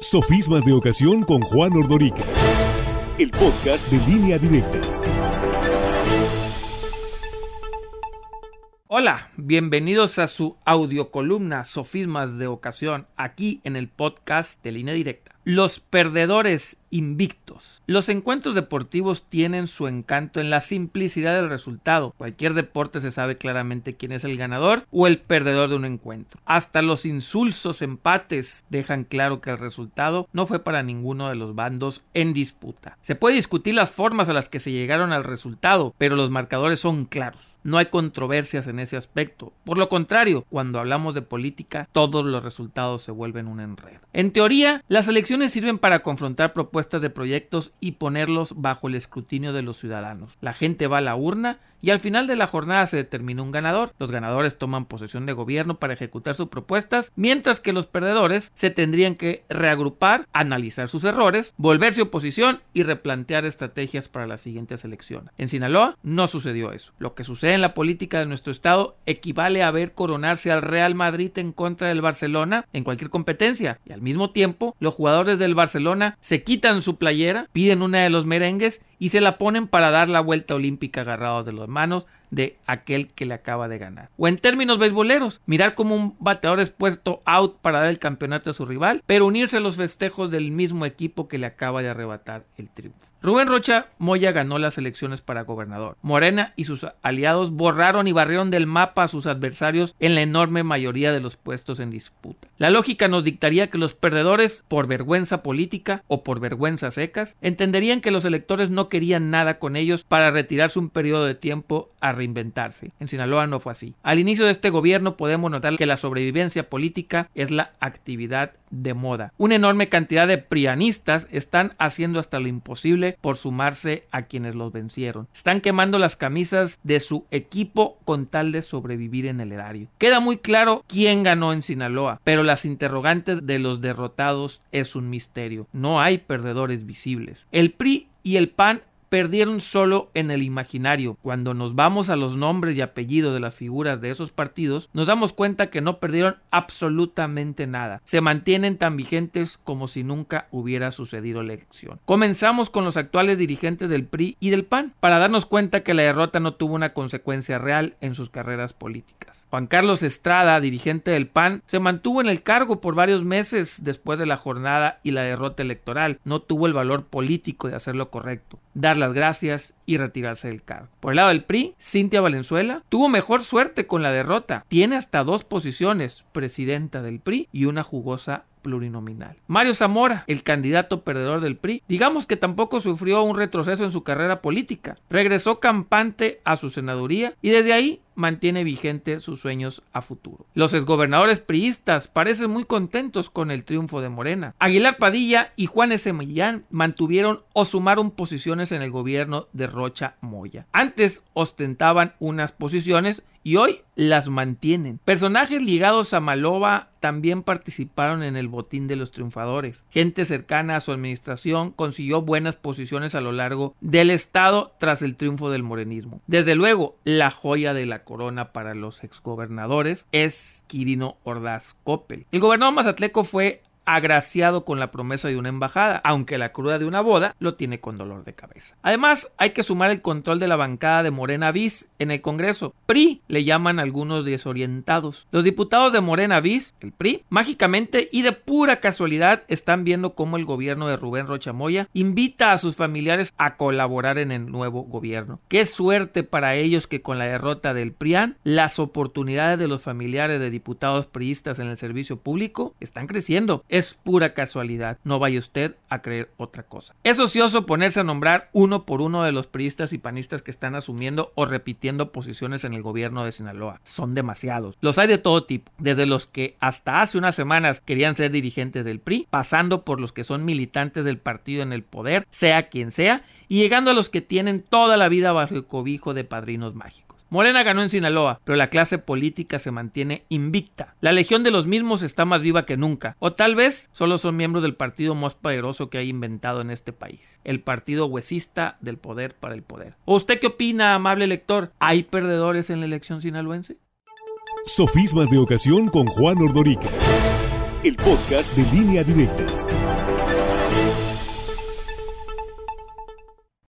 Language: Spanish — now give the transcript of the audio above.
Sofismas de Ocasión con Juan Ordorica. El podcast de línea directa. Hola, bienvenidos a su audiocolumna Sofismas de Ocasión, aquí en el podcast de línea directa. Los perdedores invictos. Los encuentros deportivos tienen su encanto en la simplicidad del resultado. Cualquier deporte se sabe claramente quién es el ganador o el perdedor de un encuentro. Hasta los insulsos empates dejan claro que el resultado no fue para ninguno de los bandos en disputa. Se puede discutir las formas a las que se llegaron al resultado, pero los marcadores son claros. No hay controversias en ese aspecto. Por lo contrario, cuando hablamos de política, todos los resultados se vuelven un enredo. En teoría, las elecciones sirven para confrontar propuestas de proyectos y ponerlos bajo el escrutinio de los ciudadanos. La gente va a la urna y al final de la jornada se determina un ganador. Los ganadores toman posesión de gobierno para ejecutar sus propuestas, mientras que los perdedores se tendrían que reagrupar, analizar sus errores, volverse oposición y replantear estrategias para las siguientes elecciones. En Sinaloa no sucedió eso. Lo que sucede en la política de nuestro estado equivale a ver coronarse al Real Madrid en contra del Barcelona en cualquier competencia y al mismo tiempo los jugadores del Barcelona se quitan su playera, piden una de los merengues y se la ponen para dar la vuelta olímpica agarrados de las manos de aquel que le acaba de ganar. O en términos beisboleros, mirar como un bateador es puesto out para dar el campeonato a su rival, pero unirse a los festejos del mismo equipo que le acaba de arrebatar el triunfo. Rubén Rocha Moya ganó las elecciones para gobernador. Morena y sus aliados borraron y barrieron del mapa a sus adversarios en la enorme mayoría de los puestos en disputa. La lógica nos dictaría que los perdedores, por vergüenza política o por vergüenza secas, entenderían que los electores no querían nada con ellos para retirarse un periodo de tiempo a reinventarse. En Sinaloa no fue así. Al inicio de este gobierno podemos notar que la sobrevivencia política es la actividad de moda. Una enorme cantidad de prianistas están haciendo hasta lo imposible por sumarse a quienes los vencieron. Están quemando las camisas de su equipo con tal de sobrevivir en el erario. Queda muy claro quién ganó en Sinaloa, pero las interrogantes de los derrotados es un misterio. No hay perdedores visibles. El PRI y el PAN perdieron solo en el imaginario. Cuando nos vamos a los nombres y apellidos de las figuras de esos partidos, nos damos cuenta que no perdieron absolutamente nada. Se mantienen tan vigentes como si nunca hubiera sucedido la elección. Comenzamos con los actuales dirigentes del PRI y del PAN para darnos cuenta que la derrota no tuvo una consecuencia real en sus carreras políticas. Juan Carlos Estrada, dirigente del PAN, se mantuvo en el cargo por varios meses después de la jornada y la derrota electoral. No tuvo el valor político de hacer lo correcto dar las gracias y retirarse del cargo. Por el lado del PRI, Cintia Valenzuela tuvo mejor suerte con la derrota. Tiene hasta dos posiciones, presidenta del PRI y una jugosa plurinominal. Mario Zamora, el candidato perdedor del PRI, digamos que tampoco sufrió un retroceso en su carrera política. Regresó campante a su senaduría y desde ahí mantiene vigente sus sueños a futuro. Los exgobernadores priistas parecen muy contentos con el triunfo de Morena. Aguilar Padilla y Juan S. Millán mantuvieron o sumaron posiciones en el gobierno de Rocha Moya. Antes ostentaban unas posiciones y hoy las mantienen. Personajes ligados a Maloba también participaron en el botín de los triunfadores. Gente cercana a su administración consiguió buenas posiciones a lo largo del estado tras el triunfo del morenismo. Desde luego, la joya de la corona para los exgobernadores es Quirino Ordaz Coppel. El gobernador mazatleco fue agraciado con la promesa de una embajada, aunque la cruda de una boda lo tiene con dolor de cabeza. Además, hay que sumar el control de la bancada de Morena Viz en el Congreso. PRI le llaman algunos desorientados. Los diputados de Morena Viz, el PRI, mágicamente y de pura casualidad están viendo cómo el gobierno de Rubén Rochamoya invita a sus familiares a colaborar en el nuevo gobierno. Qué suerte para ellos que con la derrota del PRIAN, las oportunidades de los familiares de diputados priistas en el servicio público están creciendo es pura casualidad. No vaya usted a creer otra cosa. Es ocioso ponerse a nombrar uno por uno de los priistas y panistas que están asumiendo o repitiendo posiciones en el gobierno de Sinaloa. Son demasiados. Los hay de todo tipo, desde los que hasta hace unas semanas querían ser dirigentes del PRI, pasando por los que son militantes del partido en el poder, sea quien sea, y llegando a los que tienen toda la vida bajo el cobijo de padrinos mágicos. Morena ganó en Sinaloa, pero la clase política se mantiene invicta. La legión de los mismos está más viva que nunca, o tal vez solo son miembros del partido más poderoso que hay inventado en este país, el partido huesista del poder para el poder. ¿O usted qué opina, amable lector? ¿Hay perdedores en la elección sinaloense? Sofismas de ocasión con Juan Ordorica. El podcast de línea directa.